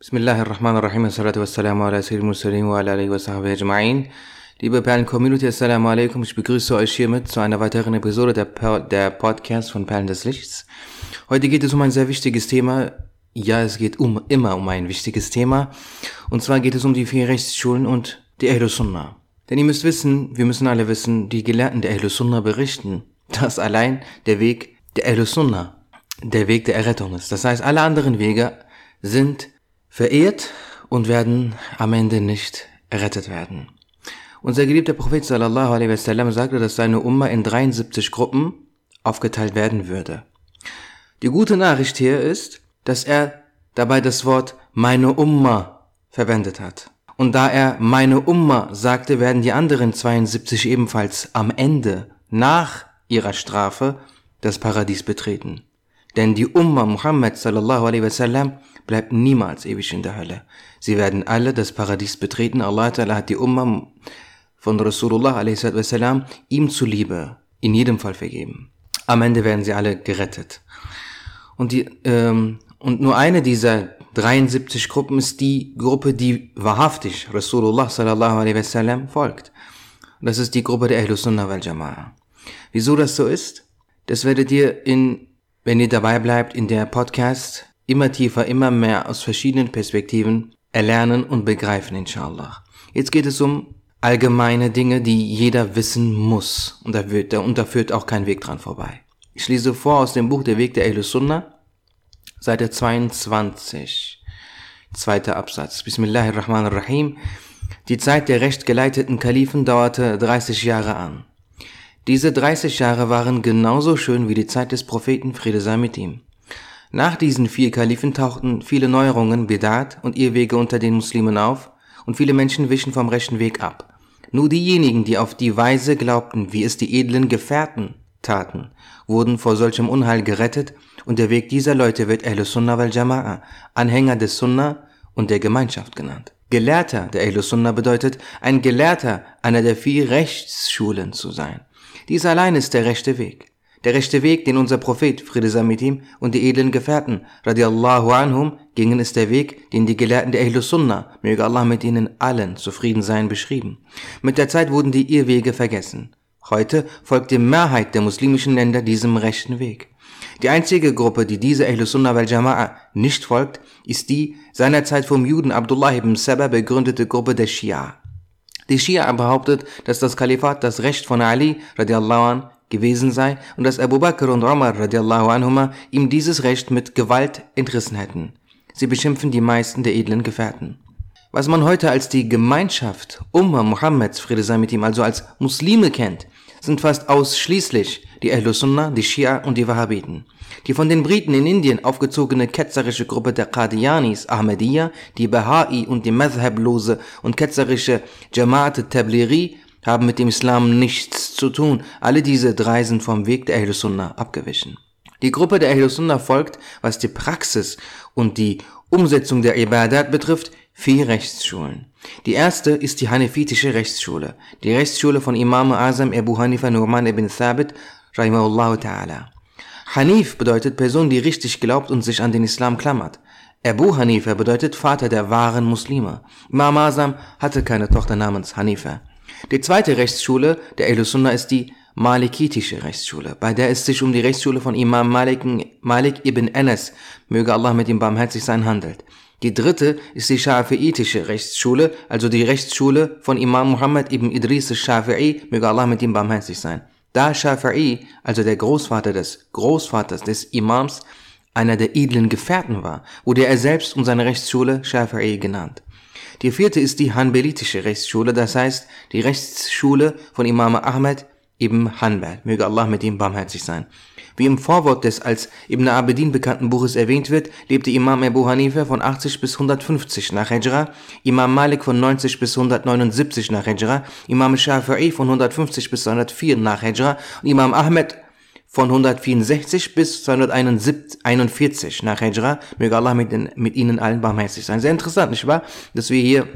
Bismillahirrahmanirrahim. Assalatu wassalamu ala sayyidil mursalin wa ala alihi wa sahbihi ajma'in. Liebe Perlen-Community, Assalamu alaikum. Ich begrüße euch hiermit zu einer weiteren Episode der, per der Podcast von Perlen des Lichts. Heute geht es um ein sehr wichtiges Thema. Ja, es geht um, immer um ein wichtiges Thema. Und zwar geht es um die vier Rechtsschulen und die Ahlus Sunnah. Denn ihr müsst wissen, wir müssen alle wissen, die Gelehrten der Ahlus Sunnah berichten, dass allein der Weg der Ahlus Sunnah der Weg der Errettung ist. Das heißt, alle anderen Wege sind verehrt und werden am Ende nicht errettet werden. Unser geliebter Prophet sallallahu alaihi wasallam sagte, dass seine Umma in 73 Gruppen aufgeteilt werden würde. Die gute Nachricht hier ist, dass er dabei das Wort meine Umma verwendet hat. Und da er meine Umma sagte, werden die anderen 72 ebenfalls am Ende, nach ihrer Strafe, das Paradies betreten. Denn die Umma Muhammad sallallahu alaihi wasallam bleibt niemals ewig in der Hölle. Sie werden alle das Paradies betreten. Allah Ta'ala hat die Umma von Rasulullah a.s. ihm zuliebe in jedem Fall vergeben. Am Ende werden sie alle gerettet. Und, die, ähm, und nur eine dieser 73 Gruppen ist die Gruppe, die wahrhaftig Rasulullah sallallahu alaihi wasallam folgt. Das ist die Gruppe der Ahlus Sunnah wal Jama'a. Wieso das so ist? Das werdet ihr in, wenn ihr dabei bleibt, in der Podcast immer tiefer, immer mehr aus verschiedenen Perspektiven erlernen und begreifen, inshallah. Jetzt geht es um allgemeine Dinge, die jeder wissen muss. Und da, wird, und da führt auch kein Weg dran vorbei. Ich lese vor aus dem Buch Der Weg der Ahlus Sunnah, Seite 22, zweiter Absatz. Bismillahirrahmanirrahim. Die Zeit der recht geleiteten Kalifen dauerte 30 Jahre an. Diese 30 Jahre waren genauso schön wie die Zeit des Propheten Friede sei mit ihm. Nach diesen vier Kalifen tauchten viele Neuerungen, Bedat und Irrwege unter den Muslimen auf und viele Menschen wichen vom rechten Weg ab. Nur diejenigen, die auf die Weise glaubten, wie es die edlen Gefährten taten, wurden vor solchem Unheil gerettet und der Weg dieser Leute wird Ahlus Sunnah wal Jama'a, Anhänger des Sunnah und der Gemeinschaft genannt. Gelehrter der Ahlus Sunnah bedeutet, ein Gelehrter einer der vier Rechtsschulen zu sein. Dies allein ist der rechte Weg. Der rechte Weg, den unser Prophet, Friede sei mit ihm, und die edlen Gefährten, radiallahu anhum, gingen, ist der Weg, den die Gelehrten der Ahlus Sunnah, möge Allah mit ihnen allen zufrieden sein, beschrieben. Mit der Zeit wurden die Irrwege vergessen. Heute folgt die Mehrheit der muslimischen Länder diesem rechten Weg. Die einzige Gruppe, die diese Ahlus Sunnah wal Jama'a nicht folgt, ist die seinerzeit vom Juden Abdullah ibn Saba begründete Gruppe der Schia. Die Schia behauptet, dass das Kalifat das Recht von Ali radiallahu an gewesen sei und dass Abu Bakr und Umar radiallahu anhuma ihm dieses Recht mit Gewalt entrissen hätten. Sie beschimpfen die meisten der edlen Gefährten. Was man heute als die Gemeinschaft Umma Muhammeds, Friede sei mit ihm, also als Muslime kennt, sind fast ausschließlich die Ahlus Sunnah, die Shia und die Wahhabiten. Die von den Briten in Indien aufgezogene ketzerische Gruppe der Qadianis, Ahmadiyya, die Baha'i und die Madhablose und ketzerische Jamaat Tablighi haben mit dem Islam nichts zu tun. Alle diese drei sind vom Weg der Ahlus Sunnah abgewichen. Die Gruppe der Ahlus Sunnah folgt, was die Praxis und die Umsetzung der Ibadat betrifft, vier Rechtsschulen. Die erste ist die Hanifitische Rechtsschule, die Rechtsschule von Imam Azam Abu Hanifa Nu'man ibn Thabit, rahimahullah ta'ala. Hanif bedeutet Person, die richtig glaubt und sich an den Islam klammert. Abu Hanifa bedeutet Vater der wahren Muslime. Imam Azam hatte keine Tochter namens Hanifa. Die zweite Rechtsschule der Ahlus Sunnah ist die Malikitische Rechtsschule, bei der es sich um die Rechtsschule von Imam Malik, Malik ibn Anas, möge Allah mit ihm barmherzig sein, handelt. Die dritte ist die Schafi'itische Rechtsschule, also die Rechtsschule von Imam Muhammad ibn Idris al-Shafi'i, möge Allah mit ihm barmherzig sein. Da Shafi'i, also der Großvater des Großvaters des Imams, einer der edlen Gefährten war, wurde er selbst und seine Rechtsschule Shafi'i genannt. Die vierte ist die Hanbelitische Rechtsschule, das heißt die Rechtsschule von Imam Ahmed ibn Hanbal. Möge Allah mit ihm barmherzig sein. Wie im Vorwort des als Ibn Abedin bekannten Buches erwähnt wird, lebte Imam Abu Hanifa von 80 bis 150 nach Hijra, Imam Malik von 90 bis 179 nach Hijra, Imam Shafi'i von 150 bis 204 nach Hijra und Imam Ahmed von 164 bis 241 nach Hijra. Möge Allah mit, den, mit ihnen allen barmherzig sein. Sehr interessant, nicht wahr? Dass wir hier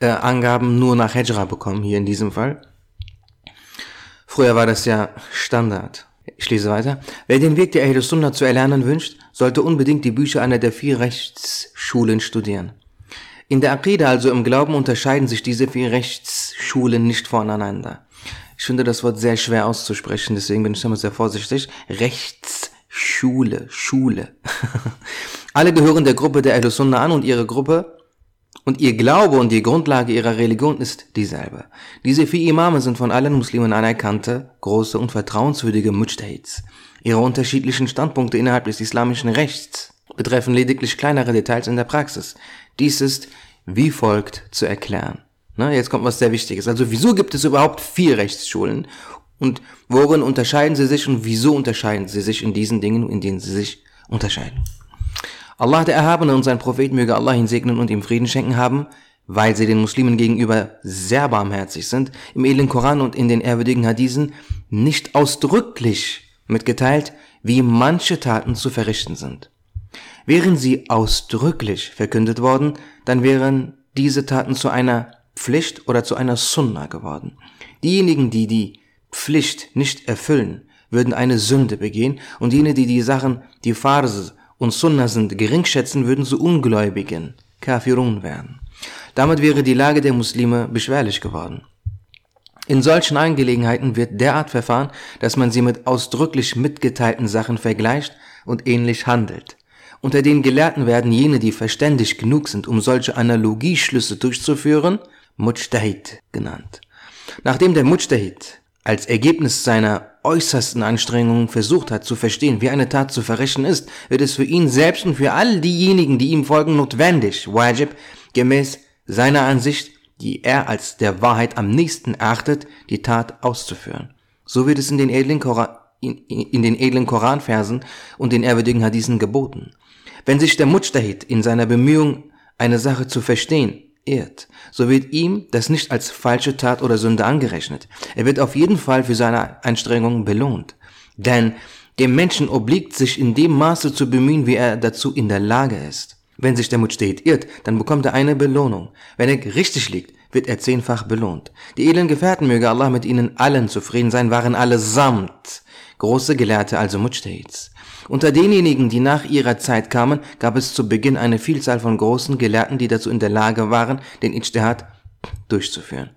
äh, Angaben nur nach Hijra bekommen, hier in diesem Fall. Früher war das ja Standard. Ich lese weiter. Wer den Weg der Ahl Sunnah zu erlernen wünscht, sollte unbedingt die Bücher einer der vier Rechtsschulen studieren. In der Aqidah, also im Glauben, unterscheiden sich diese vier Rechtsschulen nicht voneinander. Ich finde das Wort sehr schwer auszusprechen, deswegen bin ich immer sehr vorsichtig. Rechtsschule, Schule. Alle gehören der Gruppe der Ahl Sunnah an und ihre Gruppe und ihr Glaube und die Grundlage ihrer Religion ist dieselbe. Diese vier Imame sind von allen Muslimen anerkannte, große und vertrauenswürdige Mujtahids. Ihre unterschiedlichen Standpunkte innerhalb des islamischen Rechts betreffen lediglich kleinere Details in der Praxis. Dies ist wie folgt zu erklären. Na, jetzt kommt was sehr Wichtiges. Also wieso gibt es überhaupt vier Rechtsschulen? Und worin unterscheiden sie sich und wieso unterscheiden sie sich in diesen Dingen, in denen sie sich unterscheiden? Allah der Erhabene und sein Prophet möge Allah ihn segnen und ihm Frieden schenken haben, weil sie den Muslimen gegenüber sehr barmherzig sind, im edlen Koran und in den ehrwürdigen Hadithen nicht ausdrücklich mitgeteilt, wie manche Taten zu verrichten sind. Wären sie ausdrücklich verkündet worden, dann wären diese Taten zu einer Pflicht oder zu einer Sunna geworden. Diejenigen, die die Pflicht nicht erfüllen, würden eine Sünde begehen und jene, die die Sachen, die Farse und Sunna sind, geringschätzen, würden zu Ungläubigen, Kafirun werden. Damit wäre die Lage der Muslime beschwerlich geworden. In solchen Angelegenheiten wird derart verfahren, dass man sie mit ausdrücklich mitgeteilten Sachen vergleicht und ähnlich handelt. Unter den Gelehrten werden jene, die verständig genug sind, um solche Analogieschlüsse durchzuführen, Mujtahid genannt. Nachdem der Mujtahid als Ergebnis seiner äußersten Anstrengungen versucht hat zu verstehen, wie eine Tat zu verrechnen ist, wird es für ihn selbst und für all diejenigen, die ihm folgen, notwendig, wajib, gemäß seiner Ansicht, die er als der Wahrheit am nächsten erachtet, die Tat auszuführen. So wird es in den edlen, Koran, in, in den edlen Koranversen und den ehrwürdigen Hadithen geboten. Wenn sich der Mujtahid in seiner Bemühung, eine Sache zu verstehen, irrt, so wird ihm das nicht als falsche Tat oder Sünde angerechnet. Er wird auf jeden Fall für seine Anstrengungen belohnt. Denn dem Menschen obliegt sich in dem Maße zu bemühen, wie er dazu in der Lage ist. Wenn sich der Mujtahid irrt, dann bekommt er eine Belohnung. Wenn er richtig liegt, wird er zehnfach belohnt. Die edlen Gefährten, möge Allah mit ihnen allen zufrieden sein, waren allesamt große Gelehrte, also Mujtahids. Unter denjenigen, die nach ihrer Zeit kamen, gab es zu Beginn eine Vielzahl von großen Gelehrten, die dazu in der Lage waren, den Ijtihad durchzuführen.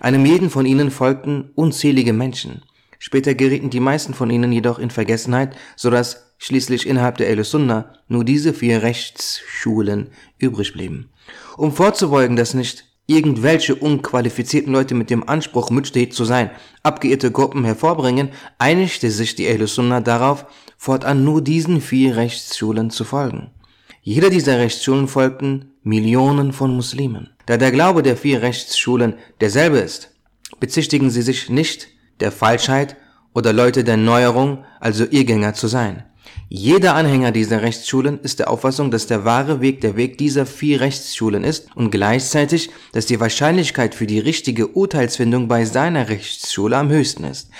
Einem jeden von ihnen folgten unzählige Menschen. Später gerieten die meisten von ihnen jedoch in Vergessenheit, so dass schließlich innerhalb der El-Sunnah nur diese vier Rechtsschulen übrig blieben. Um vorzubeugen, dass nicht irgendwelche unqualifizierten Leute mit dem Anspruch, Mujtahid zu sein, abgeirrte Gruppen hervorbringen, einigte sich die Sunnah darauf, fortan nur diesen vier Rechtsschulen zu folgen. Jeder dieser Rechtsschulen folgten Millionen von Muslimen. Da der Glaube der vier Rechtsschulen derselbe ist, bezichtigen sie sich nicht der Falschheit oder Leute der Neuerung, also Irrgänger zu sein. Jeder Anhänger dieser Rechtsschulen ist der Auffassung, dass der wahre Weg der Weg dieser vier Rechtsschulen ist und gleichzeitig, dass die Wahrscheinlichkeit für die richtige Urteilsfindung bei seiner Rechtsschule am höchsten ist.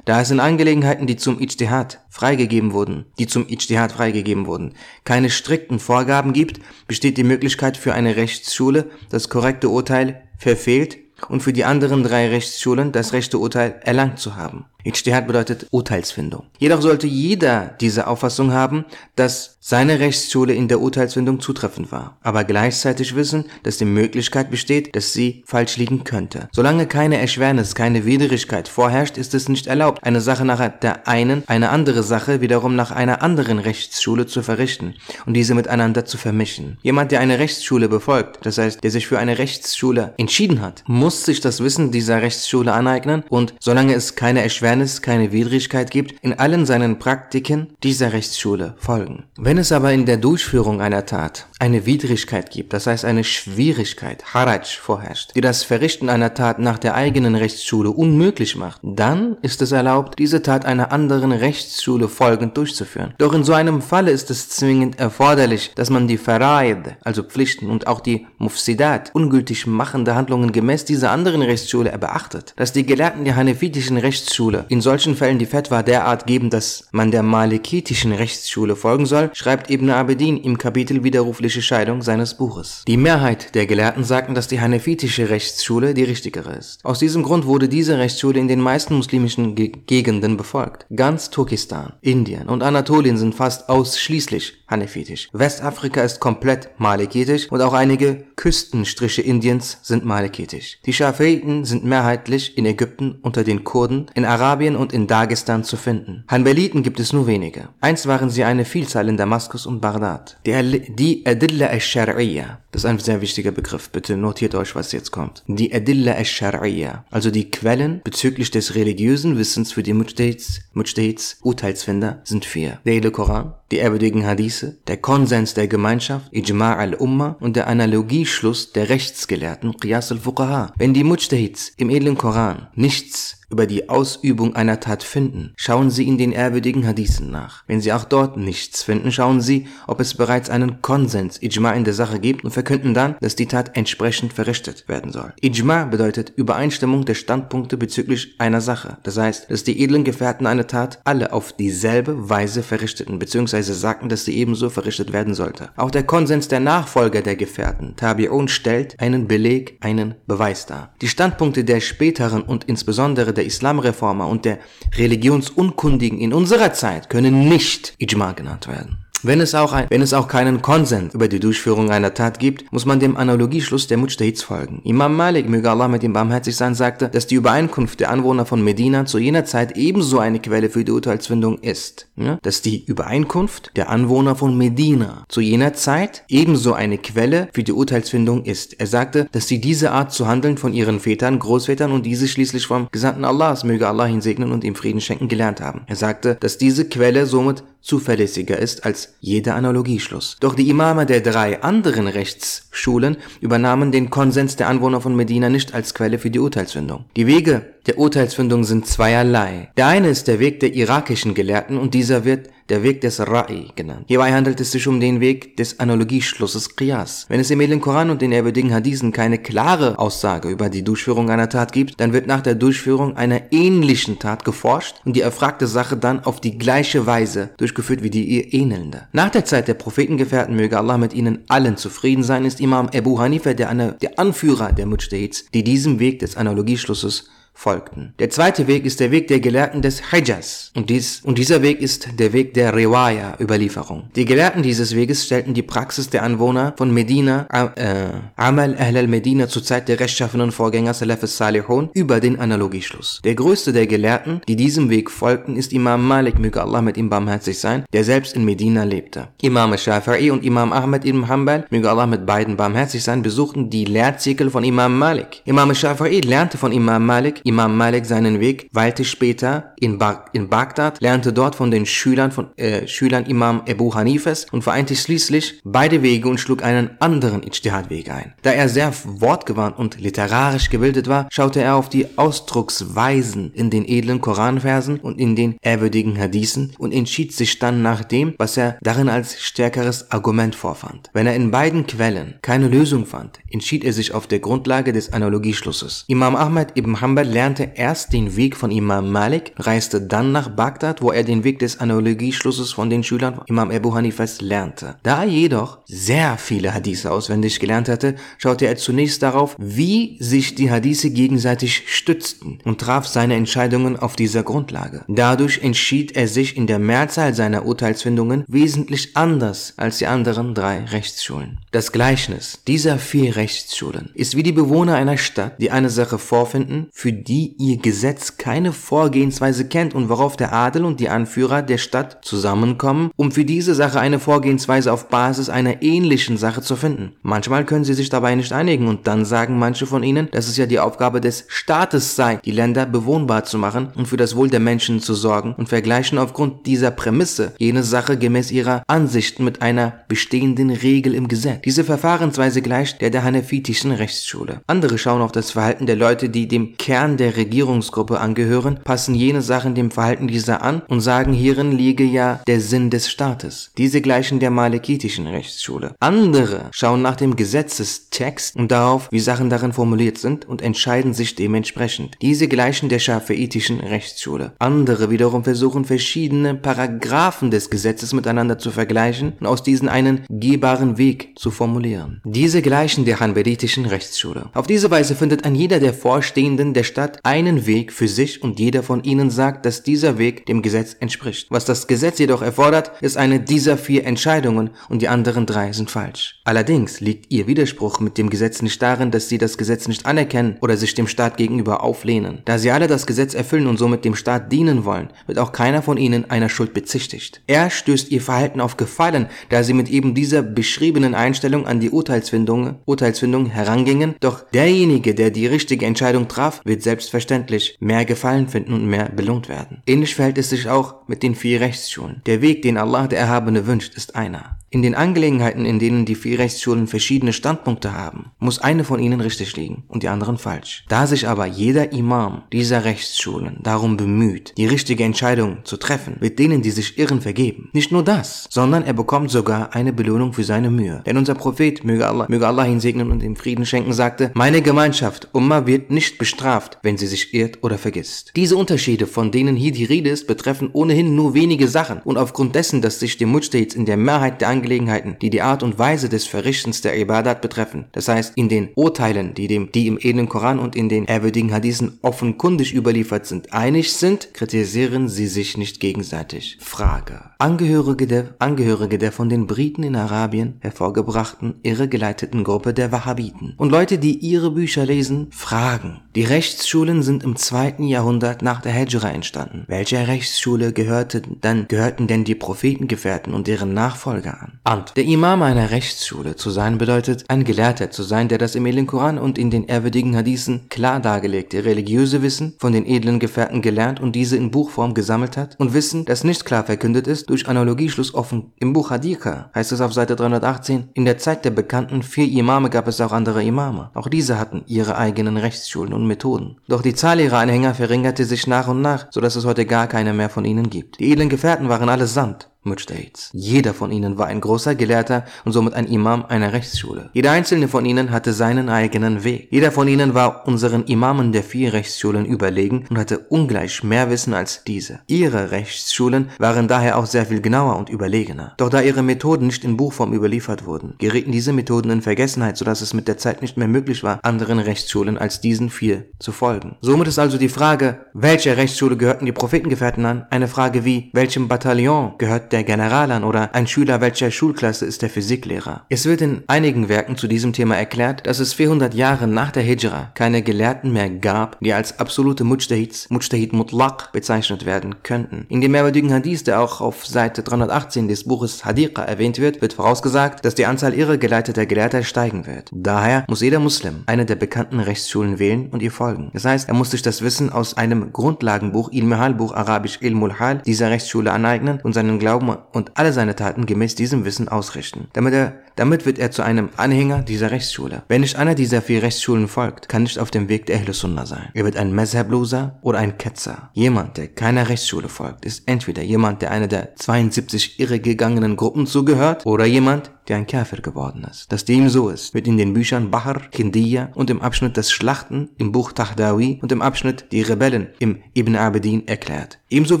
Da es in Angelegenheiten, die zum Ijtihad freigegeben wurden, die zum Ijtihad freigegeben wurden, keine strikten Vorgaben gibt, besteht die Möglichkeit für eine Rechtsschule, das korrekte Urteil verfehlt und für die anderen drei Rechtsschulen das rechte Urteil erlangt zu haben. Ijtihad bedeutet Urteilsfindung. Jedoch sollte jeder diese Auffassung haben, dass seine Rechtsschule in der Urteilsfindung zutreffend war, aber gleichzeitig wissen, dass die Möglichkeit besteht, dass sie falsch liegen könnte. Solange keine Erschwernis, keine Widrigkeit vorherrscht, ist es nicht erlaubt, eine Sache nach der einen, eine andere Sache wiederum nach einer anderen Rechtsschule zu verrichten und diese miteinander zu vermischen. Jemand, der eine Rechtsschule befolgt, das heißt, der sich für eine Rechtsschule entschieden hat, muss sich das Wissen dieser Rechtsschule aneignen und solange es keine Erschwernis, keine Widrigkeit gibt, in allen seinen Praktiken dieser Rechtsschule folgen. Wenn wenn es aber in der Durchführung einer Tat eine Widrigkeit gibt, das heißt eine Schwierigkeit, Haraj vorherrscht, die das Verrichten einer Tat nach der eigenen Rechtsschule unmöglich macht, dann ist es erlaubt, diese Tat einer anderen Rechtsschule folgend durchzuführen. Doch in so einem Falle ist es zwingend erforderlich, dass man die Faraid, also Pflichten und auch die Mufsidat, ungültig machende Handlungen gemäß dieser dieser anderen Rechtsschule beachtet, dass die Gelehrten der hanefitischen Rechtsschule in solchen Fällen die Fetwa derart geben, dass man der malikitischen Rechtsschule folgen soll, schreibt Ibn Abedin im Kapitel Widerrufliche Scheidung seines Buches. Die Mehrheit der Gelehrten sagten, dass die hanefitische Rechtsschule die richtigere ist. Aus diesem Grund wurde diese Rechtsschule in den meisten muslimischen Ge Gegenden befolgt. Ganz Turkestan, Indien und Anatolien sind fast ausschließlich hanefitisch. Westafrika ist komplett malikitisch und auch einige Küstenstriche Indiens sind malikitisch. Die Schafiten sind mehrheitlich in Ägypten unter den Kurden, in Arabien und in Dagestan zu finden. Hanbeliten gibt es nur wenige. Einst waren sie eine Vielzahl in Damaskus und Bagdad. Die, die Adilla al-Shar'iyya, das ist ein sehr wichtiger Begriff, bitte notiert euch, was jetzt kommt. Die Adilla al-Shar'iyya, also die Quellen bezüglich des religiösen Wissens für die Mujtahids, Mujtahids Urteilsfinder, sind vier. Der Koran, die ehrwürdigen Hadithe, der Konsens der Gemeinschaft, Ijma' al-Umma und der Analogieschluss der Rechtsgelehrten, Qiyas al-Fuqaha. Wenn die Mujtahids im edlen Koran nichts über die Ausübung einer Tat finden, schauen Sie in den ehrwürdigen Hadithen nach. Wenn Sie auch dort nichts finden, schauen Sie, ob es bereits einen Konsens, Ijma in der Sache gibt und verkünden dann, dass die Tat entsprechend verrichtet werden soll. Ijma bedeutet Übereinstimmung der Standpunkte bezüglich einer Sache. Das heißt, dass die edlen Gefährten eine Tat alle auf dieselbe Weise verrichteten, beziehungsweise sagten, dass sie ebenso verrichtet werden sollte. Auch der Konsens der Nachfolger der Gefährten, Tabi'un, stellt einen Beleg, einen Beweis dar. Die Standpunkte der späteren und insbesondere der Islamreformer und der Religionsunkundigen in unserer Zeit können nicht Ijma genannt werden. Wenn es, auch ein, wenn es auch keinen Konsens über die Durchführung einer Tat gibt, muss man dem Analogieschluss der Mujtahids folgen. Imam Malik, möge Allah mit ihm barmherzig sein, sagte, dass die Übereinkunft der Anwohner von Medina zu jener Zeit ebenso eine Quelle für die Urteilsfindung ist. Ja? Dass die Übereinkunft der Anwohner von Medina zu jener Zeit ebenso eine Quelle für die Urteilsfindung ist. Er sagte, dass sie diese Art zu handeln von ihren Vätern, Großvätern und diese schließlich vom Gesandten Allahs, möge Allah ihn segnen und ihm Frieden schenken, gelernt haben. Er sagte, dass diese Quelle somit zuverlässiger ist als jeder Analogieschluss. Doch die Imame der drei anderen Rechtsschulen übernahmen den Konsens der Anwohner von Medina nicht als Quelle für die Urteilsfindung. Die Wege der Urteilsfindung sind zweierlei. Der eine ist der Weg der irakischen Gelehrten und dieser wird der Weg des Ra'i genannt. Hierbei handelt es sich um den Weg des Analogieschlusses Qiyas. Wenn es im edlen Koran und den ehrwürdigen Hadithen keine klare Aussage über die Durchführung einer Tat gibt, dann wird nach der Durchführung einer ähnlichen Tat geforscht und die erfragte Sache dann auf die gleiche Weise durchgeführt wie die ihr ähnelnde. Nach der Zeit der Prophetengefährten möge Allah mit ihnen allen zufrieden sein, ist Imam Abu Hanifa der, der Anführer der Mujtahids, die diesem Weg des Analogieschlusses folgten. Der zweite Weg ist der Weg der Gelehrten des Hijaz und, dies, und dieser Weg ist der Weg der Riwaya, Überlieferung. Die Gelehrten dieses Weges stellten die Praxis der Anwohner von Medina, äh, Amal Ahl al-Medina zur Zeit der rechtschaffenen Vorgänger Salaf al-Salihun über den Analogieschluss. Der größte der Gelehrten, die diesem Weg folgten, ist Imam Malik, möge Allah mit ihm barmherzig sein, der selbst in Medina lebte. Imam Shafi'i und Imam Ahmed ibn Hanbal, möge Allah mit beiden barmherzig sein, besuchten die Lehrzirkel von Imam Malik. Imam Shafi'i lernte von Imam Malik, Imam Malik seinen Weg, weilte später in, ba in Bagdad, lernte dort von den Schülern von äh, Schülern Imam Abu Hanifes und vereinte schließlich beide Wege und schlug einen anderen Ijtihad-Weg ein. Da er sehr wortgewandt und literarisch gebildet war, schaute er auf die Ausdrucksweisen in den edlen Koranversen und in den ehrwürdigen Hadithen und entschied sich dann nach dem, was er darin als stärkeres Argument vorfand. Wenn er in beiden Quellen keine Lösung fand, entschied er sich auf der Grundlage des Analogieschlusses. Imam Ahmad ibn Hanbal lernte erst den Weg von Imam Malik, reiste dann nach Bagdad, wo er den Weg des Analogieschlusses von den Schülern Imam Abu Hanifas lernte. Da er jedoch sehr viele Hadithe auswendig gelernt hatte, schaute er zunächst darauf, wie sich die Hadithe gegenseitig stützten und traf seine Entscheidungen auf dieser Grundlage. Dadurch entschied er sich in der Mehrzahl seiner Urteilsfindungen wesentlich anders als die anderen drei Rechtsschulen. Das Gleichnis dieser vier Rechtsschulen ist wie die Bewohner einer Stadt, die eine Sache vorfinden, für die ihr Gesetz keine Vorgehensweise kennt und worauf der Adel und die Anführer der Stadt zusammenkommen, um für diese Sache eine Vorgehensweise auf Basis einer ähnlichen Sache zu finden. Manchmal können sie sich dabei nicht einigen und dann sagen manche von ihnen, dass es ja die Aufgabe des Staates sei, die Länder bewohnbar zu machen und für das Wohl der Menschen zu sorgen und vergleichen aufgrund dieser Prämisse jene Sache gemäß ihrer Ansichten mit einer bestehenden Regel im Gesetz. Diese Verfahrensweise gleicht der der hanefitischen Rechtsschule. Andere schauen auf das Verhalten der Leute, die dem Kern Kern der Regierungsgruppe angehören, passen jene Sachen dem Verhalten dieser an und sagen, hierin liege ja der Sinn des Staates. Diese gleichen der malekitischen Rechtsschule. Andere schauen nach dem Gesetzestext und darauf, wie Sachen darin formuliert sind und entscheiden sich dementsprechend. Diese gleichen der schafiitischen Rechtsschule. Andere wiederum versuchen verschiedene Paragraphen des Gesetzes miteinander zu vergleichen und aus diesen einen gehbaren Weg zu formulieren. Diese gleichen der hanbelitischen Rechtsschule. Auf diese Weise findet ein jeder der Vorstehenden der Stadt einen Weg für sich und jeder von ihnen sagt, dass dieser Weg dem Gesetz entspricht. Was das Gesetz jedoch erfordert, ist eine dieser vier Entscheidungen und die anderen drei sind falsch. Allerdings liegt ihr Widerspruch mit dem Gesetz nicht darin, dass sie das Gesetz nicht anerkennen oder sich dem Staat gegenüber auflehnen. Da sie alle das Gesetz erfüllen und somit dem Staat dienen wollen, wird auch keiner von ihnen einer Schuld bezichtigt. Er stößt ihr Verhalten auf Gefallen, da sie mit eben dieser beschriebenen Einstellung an die Urteilsfindung, Urteilsfindung herangingen, doch derjenige, der die richtige Entscheidung traf, wird selbstverständlich mehr Gefallen finden und mehr belohnt werden. Ähnlich verhält es sich auch mit den vier Rechtsschulen. Der Weg, den Allah der Erhabene wünscht, ist einer. In den Angelegenheiten, in denen die vier Rechtsschulen verschiedene Standpunkte haben, muss eine von ihnen richtig liegen und die anderen falsch. Da sich aber jeder Imam dieser Rechtsschulen darum bemüht, die richtige Entscheidung zu treffen, wird denen, die sich irren, vergeben. Nicht nur das, sondern er bekommt sogar eine Belohnung für seine Mühe. Denn unser Prophet, möge Allah, möge Allah ihn segnen und ihm Frieden schenken, sagte, meine Gemeinschaft, Umma, wird nicht bestraft, wenn sie sich irrt oder vergisst. Diese Unterschiede, von denen hier die Rede ist, betreffen ohnehin nur wenige Sachen und aufgrund dessen, dass sich die Mujtahids in der Mehrheit der Angelegenheiten, die die Art und Weise des Verrichtens der Ibadat betreffen, das heißt in den Urteilen, die, dem, die im edlen Koran und in den ehrwürdigen Hadithen offenkundig überliefert sind, einig sind, kritisieren sie sich nicht gegenseitig. Frage. Angehörige der, Angehörige der von den Briten in Arabien hervorgebrachten, irregeleiteten Gruppe der Wahhabiten und Leute, die ihre Bücher lesen, fragen. Die Rechtsschulen sind im zweiten Jahrhundert nach der Hijra entstanden. Welcher Rechtsschule gehörte dann, gehörten denn die Prophetengefährten und deren Nachfolger an? Ant. Der Imam einer Rechtsschule zu sein bedeutet, ein Gelehrter zu sein, der das im edlen Koran und in den ehrwürdigen Hadithen klar dargelegte religiöse Wissen von den edlen Gefährten gelernt und diese in Buchform gesammelt hat und Wissen, das nicht klar verkündet ist, durch Analogieschluss offen. Im Buch Hadika heißt es auf Seite 318, in der Zeit der bekannten vier Imame gab es auch andere Imame. Auch diese hatten ihre eigenen Rechtsschulen und Methoden. Doch die Zahl ihrer Anhänger verringerte sich nach und nach, so dass es heute gar keine mehr von ihnen gibt. Die edlen Gefährten waren allesamt Mujtahids. Jeder von ihnen war ein großer Gelehrter und somit ein Imam einer Rechtsschule. Jeder einzelne von ihnen hatte seinen eigenen Weg. Jeder von ihnen war unseren Imamen der vier Rechtsschulen überlegen und hatte ungleich mehr Wissen als diese. Ihre Rechtsschulen waren daher auch sehr viel genauer und überlegener. Doch da ihre Methoden nicht in Buchform überliefert wurden, gerieten diese Methoden in Vergessenheit, sodass es mit der Zeit nicht mehr möglich war, anderen Rechtsschulen als diesen vier zu folgen. Somit ist also die Frage, welcher Rechtsschule gehörten die Prophetengefährten an, eine Frage wie, welchem Bataillon gehört der General an oder ein Schüler welcher Schulklasse ist der Physiklehrer. Es wird in einigen Werken zu diesem Thema erklärt, dass es 400 Jahre nach der Hijra keine Gelehrten mehr gab, die als absolute Mujtahids, Mujtahid Mutlaq bezeichnet werden könnten. In dem mehrwürdigen Hadith, der auch auf Seite 318 des Buches Hadiqa erwähnt wird, wird vorausgesagt, dass die Anzahl irregeleiteter Gelehrter steigen wird. Daher muss jeder Muslim eine der bekannten Rechtsschulen wählen und ihr folgen. Das heißt, er muss sich das Wissen aus einem Grundlagenbuch, Ilmihal Buch Arabisch Ilmul dieser Rechtsschule aneignen und seinen Glauben und alle seine Taten gemäß diesem Wissen ausrichten. Damit, er, damit wird er zu einem Anhänger dieser Rechtsschule. Wenn nicht einer dieser vier Rechtsschulen folgt, kann nicht auf dem Weg der Ahle Sunnah sein. Er wird ein Mezhebloser oder ein Ketzer. Jemand, der keiner Rechtsschule folgt, ist entweder jemand, der einer der 72 irregegangenen Gruppen zugehört oder jemand, der ein Kafir geworden ist. Dass dem so ist, wird in den Büchern Bahr, Kindiya und im Abschnitt Das Schlachten im Buch Tahdawi und im Abschnitt Die Rebellen im Ibn Abedin erklärt. Ebenso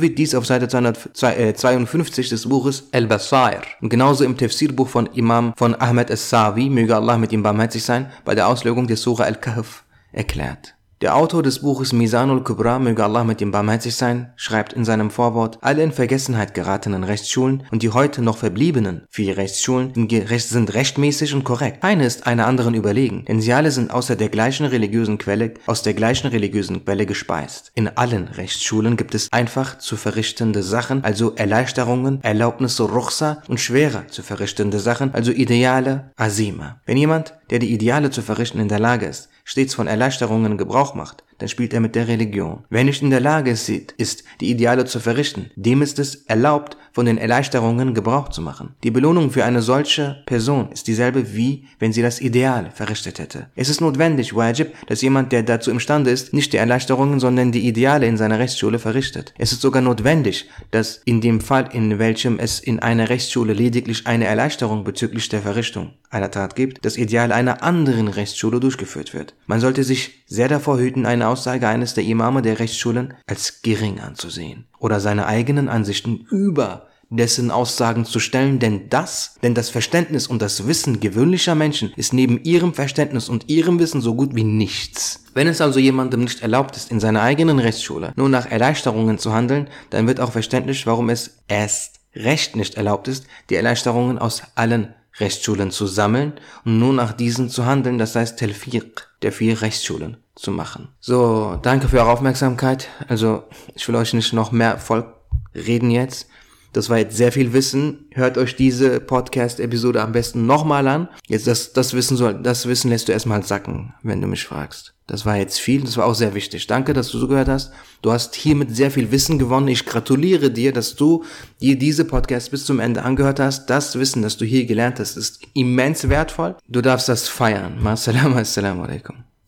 wird dies auf Seite 252 des Buches Al-Basair und genauso im Tafsirbuch von Imam von Ahmed As-Sawi, möge Allah mit ihm barmherzig sein, bei der Auslegung der Surah Al-Kahf erklärt. Der Autor des Buches Misanul Kubra, möge Allah mit ihm barmherzig sein, schreibt in seinem Vorwort, alle in Vergessenheit geratenen Rechtsschulen und die heute noch verbliebenen vier Rechtsschulen sind rechtmäßig und korrekt. Keine ist einer anderen überlegen, denn sie alle sind außer der gleichen religiösen Quelle, aus der gleichen religiösen Quelle gespeist. In allen Rechtsschulen gibt es einfach zu verrichtende Sachen, also Erleichterungen, Erlaubnisse Ruchsa und schwerer zu verrichtende Sachen, also Ideale Azima. Wenn jemand, der die Ideale zu verrichten in der Lage ist, stets von Erleichterungen Gebrauch macht, dann spielt er mit der Religion. Wer nicht in der Lage ist, die Ideale zu verrichten, dem ist es erlaubt, von den Erleichterungen Gebrauch zu machen. Die Belohnung für eine solche Person ist dieselbe wie wenn sie das Ideal verrichtet hätte. Es ist notwendig, wajib, dass jemand, der dazu imstande ist, nicht die Erleichterungen, sondern die Ideale in seiner Rechtsschule verrichtet. Es ist sogar notwendig, dass in dem Fall, in welchem es in einer Rechtsschule lediglich eine Erleichterung bezüglich der Verrichtung einer Tat gibt, das Ideal einer anderen Rechtsschule durchgeführt wird. Man sollte sich sehr davor hüten, eine Aussage eines der Imame der Rechtsschulen als gering anzusehen oder seine eigenen Ansichten über dessen Aussagen zu stellen, denn das, denn das Verständnis und das Wissen gewöhnlicher Menschen ist neben ihrem Verständnis und ihrem Wissen so gut wie nichts. Wenn es also jemandem nicht erlaubt ist, in seiner eigenen Rechtsschule nur nach Erleichterungen zu handeln, dann wird auch verständlich, warum es erst recht nicht erlaubt ist, die Erleichterungen aus allen Rechtsschulen zu sammeln und nur nach diesen zu handeln, das heißt Telfiq, der vier Rechtsschulen zu machen. So, danke für eure Aufmerksamkeit. Also, ich will euch nicht noch mehr voll reden jetzt. Das war jetzt sehr viel Wissen. Hört euch diese Podcast-Episode am besten nochmal an. Jetzt das, das Wissen soll, das Wissen lässt du erstmal sacken, wenn du mich fragst. Das war jetzt viel, das war auch sehr wichtig. Danke, dass du zugehört hast. Du hast hiermit sehr viel Wissen gewonnen. Ich gratuliere dir, dass du dir diese Podcast bis zum Ende angehört hast. Das Wissen, das du hier gelernt hast, ist immens wertvoll. Du darfst das feiern. Assalamu alaikum.